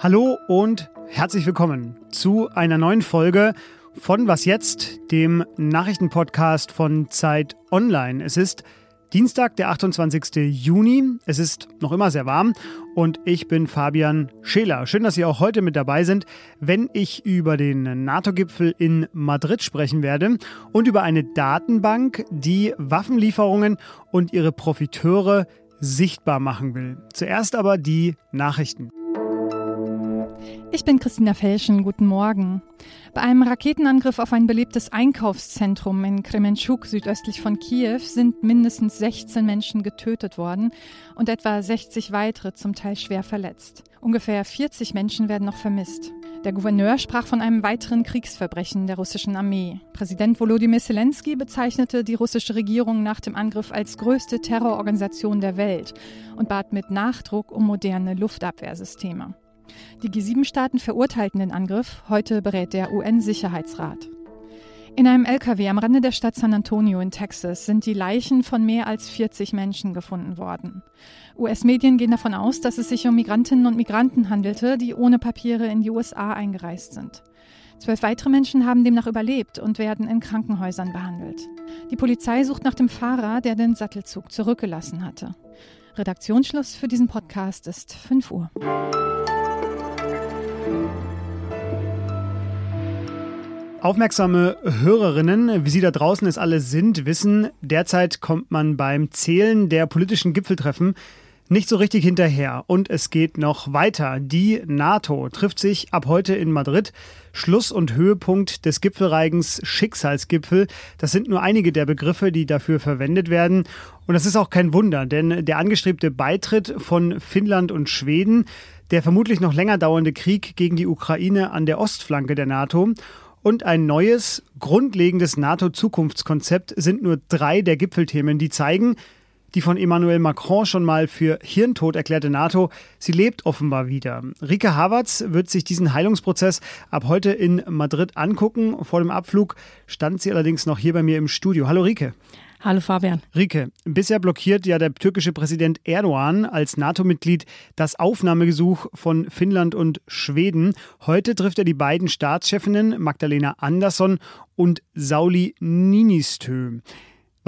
Hallo und herzlich willkommen zu einer neuen Folge von Was jetzt, dem Nachrichtenpodcast von Zeit Online. Es ist Dienstag, der 28. Juni. Es ist noch immer sehr warm und ich bin Fabian Scheler. Schön, dass Sie auch heute mit dabei sind, wenn ich über den NATO-Gipfel in Madrid sprechen werde und über eine Datenbank, die Waffenlieferungen und ihre Profiteure sichtbar machen will. Zuerst aber die Nachrichten. Ich bin Christina Felschen, guten Morgen. Bei einem Raketenangriff auf ein beliebtes Einkaufszentrum in Kremenchuk südöstlich von Kiew sind mindestens 16 Menschen getötet worden und etwa 60 weitere zum Teil schwer verletzt. Ungefähr 40 Menschen werden noch vermisst. Der Gouverneur sprach von einem weiteren Kriegsverbrechen der russischen Armee. Präsident Volodymyr Zelensky bezeichnete die russische Regierung nach dem Angriff als größte Terrororganisation der Welt und bat mit Nachdruck um moderne Luftabwehrsysteme. Die G7-Staaten verurteilten den Angriff. Heute berät der UN-Sicherheitsrat. In einem LKW am Rande der Stadt San Antonio in Texas sind die Leichen von mehr als 40 Menschen gefunden worden. US-Medien gehen davon aus, dass es sich um Migrantinnen und Migranten handelte, die ohne Papiere in die USA eingereist sind. Zwölf weitere Menschen haben demnach überlebt und werden in Krankenhäusern behandelt. Die Polizei sucht nach dem Fahrer, der den Sattelzug zurückgelassen hatte. Redaktionsschluss für diesen Podcast ist 5 Uhr. Aufmerksame Hörerinnen, wie Sie da draußen es alle sind, wissen, derzeit kommt man beim Zählen der politischen Gipfeltreffen nicht so richtig hinterher. Und es geht noch weiter. Die NATO trifft sich ab heute in Madrid. Schluss und Höhepunkt des Gipfelreigens Schicksalsgipfel. Das sind nur einige der Begriffe, die dafür verwendet werden. Und das ist auch kein Wunder, denn der angestrebte Beitritt von Finnland und Schweden, der vermutlich noch länger dauernde Krieg gegen die Ukraine an der Ostflanke der NATO und ein neues, grundlegendes NATO-Zukunftskonzept sind nur drei der Gipfelthemen, die zeigen, die von Emmanuel Macron schon mal für Hirntod erklärte NATO, sie lebt offenbar wieder. Rike Havertz wird sich diesen Heilungsprozess ab heute in Madrid angucken. Vor dem Abflug stand sie allerdings noch hier bei mir im Studio. Hallo Rike. Hallo Fabian. Rike, bisher blockiert ja der türkische Präsident Erdogan als NATO-Mitglied das Aufnahmegesuch von Finnland und Schweden. Heute trifft er die beiden Staatschefinnen Magdalena Andersson und Sauli Niinistö.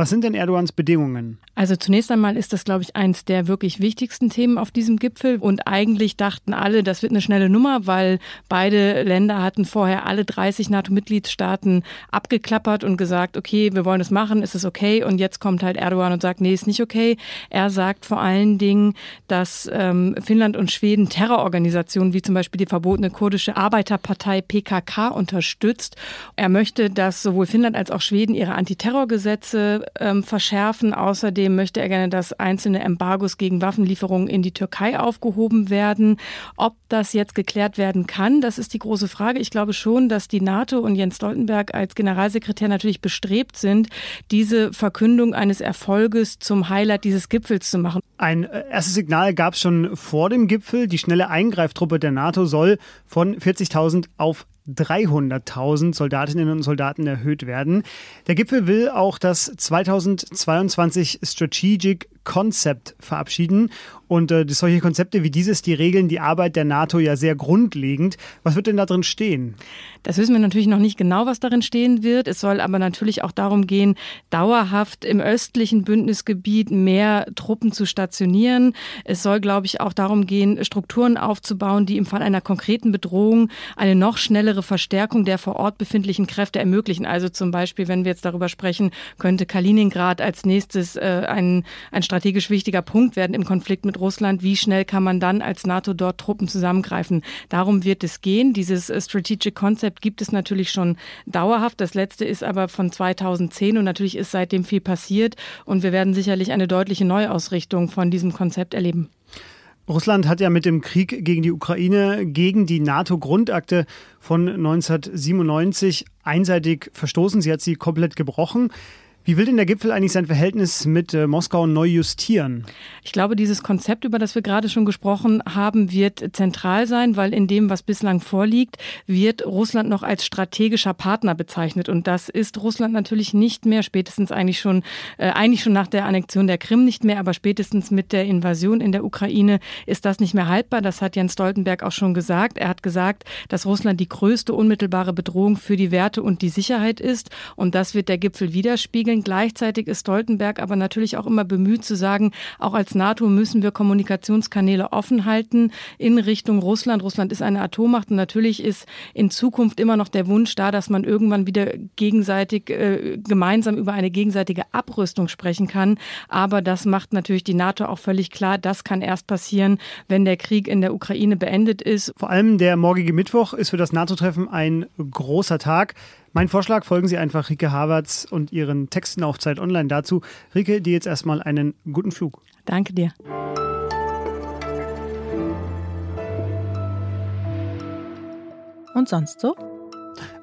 Was sind denn Erdogans Bedingungen? Also zunächst einmal ist das, glaube ich, eins der wirklich wichtigsten Themen auf diesem Gipfel. Und eigentlich dachten alle, das wird eine schnelle Nummer, weil beide Länder hatten vorher alle 30 NATO-Mitgliedstaaten abgeklappert und gesagt, okay, wir wollen das machen, ist es okay? Und jetzt kommt halt Erdogan und sagt, nee, ist nicht okay. Er sagt vor allen Dingen, dass ähm, Finnland und Schweden Terrororganisationen wie zum Beispiel die verbotene kurdische Arbeiterpartei PKK unterstützt. Er möchte, dass sowohl Finnland als auch Schweden ihre Antiterrorgesetze ähm, verschärfen. Außerdem möchte er gerne, dass einzelne Embargos gegen Waffenlieferungen in die Türkei aufgehoben werden. Ob das jetzt geklärt werden kann, das ist die große Frage. Ich glaube schon, dass die NATO und Jens Stoltenberg als Generalsekretär natürlich bestrebt sind, diese Verkündung eines Erfolges zum Highlight dieses Gipfels zu machen. Ein äh, erstes Signal gab es schon vor dem Gipfel. Die schnelle Eingreiftruppe der NATO soll von 40.000 auf 300.000 Soldatinnen und Soldaten erhöht werden. Der Gipfel will auch das 2022 Strategic Concept verabschieden. Und äh, solche Konzepte wie dieses, die regeln die Arbeit der NATO ja sehr grundlegend. Was wird denn da drin stehen? Das wissen wir natürlich noch nicht genau, was darin stehen wird. Es soll aber natürlich auch darum gehen, dauerhaft im östlichen Bündnisgebiet mehr Truppen zu stationieren. Es soll, glaube ich, auch darum gehen, Strukturen aufzubauen, die im Fall einer konkreten Bedrohung eine noch schnellere Verstärkung der vor Ort befindlichen Kräfte ermöglichen. Also zum Beispiel, wenn wir jetzt darüber sprechen, könnte Kaliningrad als nächstes äh, ein, ein strategisch wichtiger Punkt werden im Konflikt mit Russland. Wie schnell kann man dann als NATO dort Truppen zusammengreifen? Darum wird es gehen. Dieses äh, Strategic Concept gibt es natürlich schon dauerhaft. Das letzte ist aber von 2010 und natürlich ist seitdem viel passiert und wir werden sicherlich eine deutliche Neuausrichtung von diesem Konzept erleben. Russland hat ja mit dem Krieg gegen die Ukraine gegen die NATO-Grundakte von 1997 einseitig verstoßen. Sie hat sie komplett gebrochen. Wie will denn der Gipfel eigentlich sein Verhältnis mit äh, Moskau neu justieren? Ich glaube, dieses Konzept, über das wir gerade schon gesprochen haben, wird zentral sein, weil in dem, was bislang vorliegt, wird Russland noch als strategischer Partner bezeichnet. Und das ist Russland natürlich nicht mehr, spätestens eigentlich schon, äh, eigentlich schon nach der Annexion der Krim nicht mehr, aber spätestens mit der Invasion in der Ukraine ist das nicht mehr haltbar. Das hat Jens Stoltenberg auch schon gesagt. Er hat gesagt, dass Russland die größte unmittelbare Bedrohung für die Werte und die Sicherheit ist. Und das wird der Gipfel widerspiegeln spiegeln. Gleichzeitig ist Stoltenberg aber natürlich auch immer bemüht zu sagen, auch als NATO müssen wir Kommunikationskanäle offen halten in Richtung Russland. Russland ist eine Atommacht und natürlich ist in Zukunft immer noch der Wunsch da, dass man irgendwann wieder gegenseitig äh, gemeinsam über eine gegenseitige Abrüstung sprechen kann. Aber das macht natürlich die NATO auch völlig klar. Das kann erst passieren, wenn der Krieg in der Ukraine beendet ist. Vor allem der morgige Mittwoch ist für das NATO-Treffen ein großer Tag. Mein Vorschlag, folgen Sie einfach Rike Havertz und ihren Texten auf Zeit Online dazu. Rike, dir jetzt erstmal einen guten Flug. Danke dir. Und sonst so?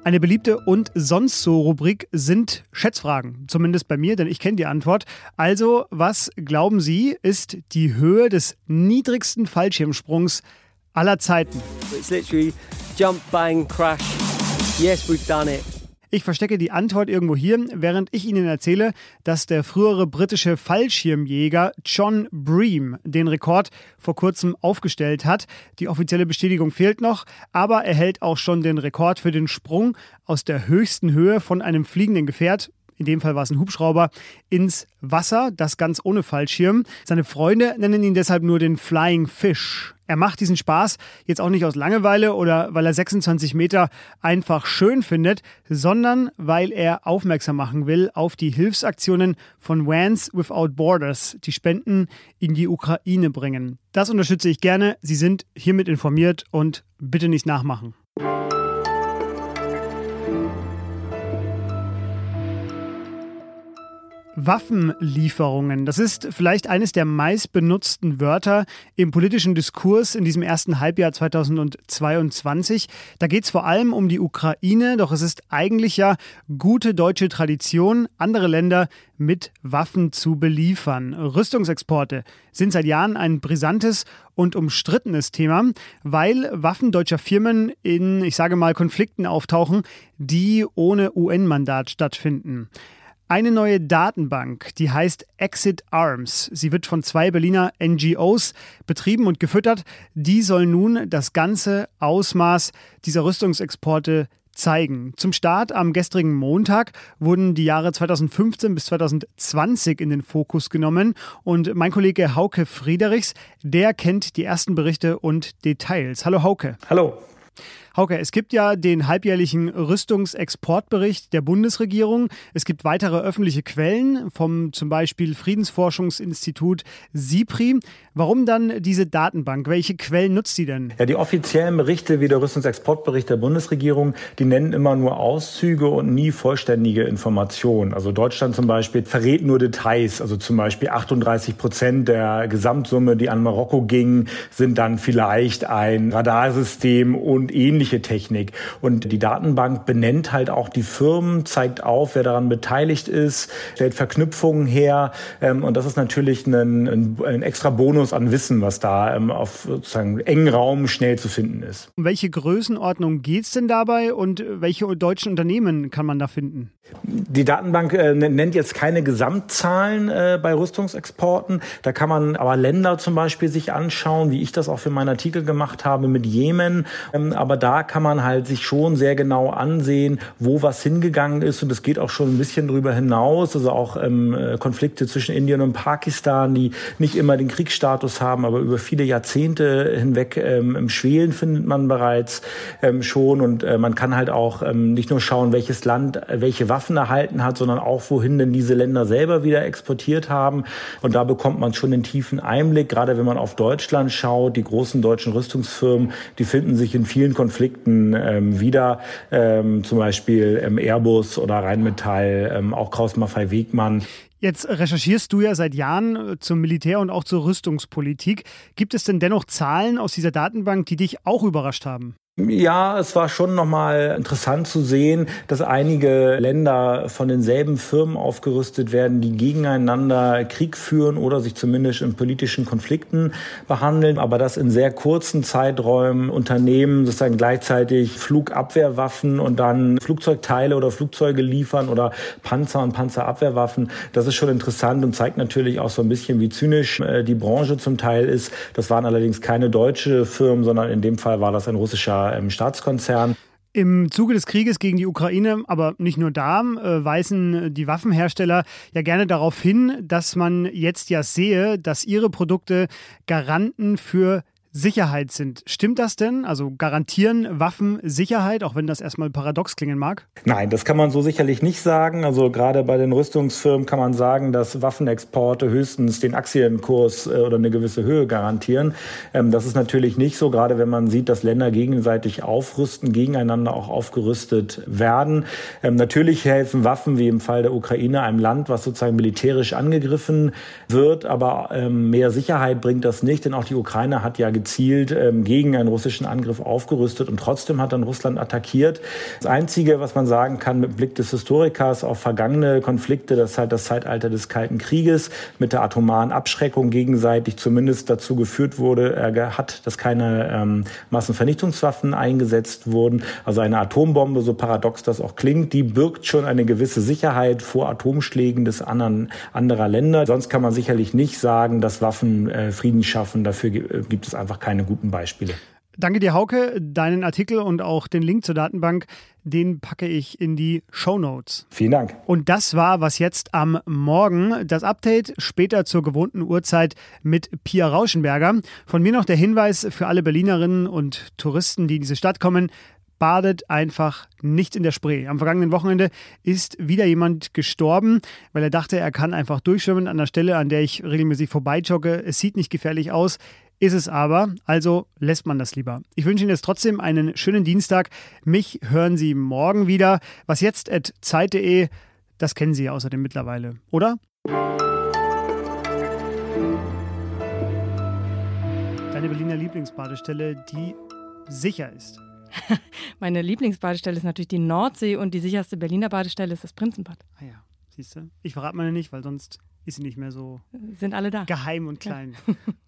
Eine beliebte und sonst so Rubrik sind Schätzfragen. Zumindest bei mir, denn ich kenne die Antwort. Also, was glauben Sie, ist die Höhe des niedrigsten Fallschirmsprungs aller Zeiten? It's literally jump, bang, crash. Yes, we've done it. Ich verstecke die Antwort irgendwo hier, während ich Ihnen erzähle, dass der frühere britische Fallschirmjäger John Bream den Rekord vor kurzem aufgestellt hat. Die offizielle Bestätigung fehlt noch, aber er hält auch schon den Rekord für den Sprung aus der höchsten Höhe von einem fliegenden Gefährt in dem Fall war es ein Hubschrauber, ins Wasser, das ganz ohne Fallschirm. Seine Freunde nennen ihn deshalb nur den Flying Fish. Er macht diesen Spaß jetzt auch nicht aus Langeweile oder weil er 26 Meter einfach schön findet, sondern weil er aufmerksam machen will auf die Hilfsaktionen von Vans Without Borders, die Spenden in die Ukraine bringen. Das unterstütze ich gerne. Sie sind hiermit informiert und bitte nicht nachmachen. Waffenlieferungen. Das ist vielleicht eines der meistbenutzten Wörter im politischen Diskurs in diesem ersten Halbjahr 2022. Da geht es vor allem um die Ukraine, doch es ist eigentlich ja gute deutsche Tradition, andere Länder mit Waffen zu beliefern. Rüstungsexporte sind seit Jahren ein brisantes und umstrittenes Thema, weil Waffen deutscher Firmen in, ich sage mal, Konflikten auftauchen, die ohne UN-Mandat stattfinden. Eine neue Datenbank, die heißt Exit Arms. Sie wird von zwei Berliner NGOs betrieben und gefüttert. Die soll nun das ganze Ausmaß dieser Rüstungsexporte zeigen. Zum Start am gestrigen Montag wurden die Jahre 2015 bis 2020 in den Fokus genommen und mein Kollege Hauke Friedrichs, der kennt die ersten Berichte und Details. Hallo Hauke. Hallo. Hauke, es gibt ja den halbjährlichen Rüstungsexportbericht der Bundesregierung. Es gibt weitere öffentliche Quellen vom zum Beispiel Friedensforschungsinstitut SIPRI. Warum dann diese Datenbank? Welche Quellen nutzt sie denn? Ja, die offiziellen Berichte wie der Rüstungsexportbericht der Bundesregierung, die nennen immer nur Auszüge und nie vollständige Informationen. Also Deutschland zum Beispiel verrät nur Details. Also zum Beispiel 38 Prozent der Gesamtsumme, die an Marokko ging, sind dann vielleicht ein Radarsystem und ähnliche ähnliche Technik. Und die Datenbank benennt halt auch die Firmen, zeigt auf, wer daran beteiligt ist, stellt Verknüpfungen her. Ähm, und das ist natürlich ein, ein extra Bonus an Wissen, was da ähm, auf sozusagen engen Raum schnell zu finden ist. Um welche Größenordnung geht es denn dabei und welche deutschen Unternehmen kann man da finden? Die Datenbank äh, nennt jetzt keine Gesamtzahlen äh, bei Rüstungsexporten. Da kann man aber Länder zum Beispiel sich anschauen, wie ich das auch für meinen Artikel gemacht habe mit Jemen. Ähm, aber da kann man halt sich schon sehr genau ansehen, wo was hingegangen ist. Und es geht auch schon ein bisschen drüber hinaus. Also auch ähm, äh, Konflikte zwischen Indien und Pakistan, die nicht immer den Kriegsstatus haben, aber über viele Jahrzehnte hinweg ähm, im Schwelen findet man bereits ähm, schon. Und äh, man kann halt auch ähm, nicht nur schauen, welches Land äh, welche Waffen erhalten hat, sondern auch, wohin denn diese Länder selber wieder exportiert haben. Und da bekommt man schon einen tiefen Einblick, gerade wenn man auf Deutschland schaut. Die großen deutschen Rüstungsfirmen, die finden sich in vielen Konflikten ähm, wieder, ähm, zum Beispiel ähm, Airbus oder Rheinmetall, ähm, auch Kraus Maffei Wegmann. Jetzt recherchierst du ja seit Jahren äh, zum Militär und auch zur Rüstungspolitik. Gibt es denn dennoch Zahlen aus dieser Datenbank, die dich auch überrascht haben? Ja, es war schon nochmal interessant zu sehen, dass einige Länder von denselben Firmen aufgerüstet werden, die gegeneinander Krieg führen oder sich zumindest in politischen Konflikten behandeln, aber dass in sehr kurzen Zeiträumen Unternehmen sozusagen gleichzeitig Flugabwehrwaffen und dann Flugzeugteile oder Flugzeuge liefern oder Panzer und Panzerabwehrwaffen. Das ist schon interessant und zeigt natürlich auch so ein bisschen, wie zynisch äh, die Branche zum Teil ist. Das waren allerdings keine deutsche Firmen, sondern in dem Fall war das ein russischer ähm, Staatskonzern. Im Zuge des Krieges gegen die Ukraine, aber nicht nur da, äh, weisen die Waffenhersteller ja gerne darauf hin, dass man jetzt ja sehe, dass ihre Produkte Garanten für Sicherheit sind. Stimmt das denn? Also garantieren Waffen Sicherheit, auch wenn das erstmal paradox klingen mag? Nein, das kann man so sicherlich nicht sagen. Also gerade bei den Rüstungsfirmen kann man sagen, dass Waffenexporte höchstens den Aktienkurs äh, oder eine gewisse Höhe garantieren. Ähm, das ist natürlich nicht so, gerade wenn man sieht, dass Länder gegenseitig aufrüsten, gegeneinander auch aufgerüstet werden. Ähm, natürlich helfen Waffen, wie im Fall der Ukraine, einem Land, was sozusagen militärisch angegriffen wird, aber ähm, mehr Sicherheit bringt das nicht, denn auch die Ukraine hat ja gezielt ähm, gegen einen russischen Angriff aufgerüstet und trotzdem hat dann Russland attackiert. Das Einzige, was man sagen kann mit Blick des Historikers auf vergangene Konflikte, das ist halt das Zeitalter des Kalten Krieges mit der atomaren Abschreckung gegenseitig zumindest dazu geführt wurde, er hat, dass keine ähm, Massenvernichtungswaffen eingesetzt wurden. Also eine Atombombe, so paradox das auch klingt, die birgt schon eine gewisse Sicherheit vor Atomschlägen des anderen, anderer Länder. Sonst kann man sicherlich nicht sagen, dass Waffen äh, Frieden schaffen. Dafür gibt es einfach einfach keine guten Beispiele. Danke dir, Hauke. Deinen Artikel und auch den Link zur Datenbank, den packe ich in die Show Notes. Vielen Dank. Und das war was jetzt am Morgen. Das Update später zur gewohnten Uhrzeit mit Pia Rauschenberger. Von mir noch der Hinweis für alle Berlinerinnen und Touristen, die in diese Stadt kommen badet einfach nicht in der Spree. Am vergangenen Wochenende ist wieder jemand gestorben, weil er dachte, er kann einfach durchschwimmen an der Stelle, an der ich regelmäßig vorbeijogge. Es sieht nicht gefährlich aus. Ist es aber, also lässt man das lieber. Ich wünsche Ihnen jetzt trotzdem einen schönen Dienstag. Mich hören Sie morgen wieder. Was jetzt at Zeit.de, das kennen Sie ja außerdem mittlerweile, oder? Deine Berliner Lieblingsbadestelle, die sicher ist. Meine Lieblingsbadestelle ist natürlich die Nordsee und die sicherste Berliner Badestelle ist das Prinzenbad. Ah ja, siehst du? Ich verrate meine nicht, weil sonst ist sie nicht mehr so sind alle da. geheim und klein. Ja.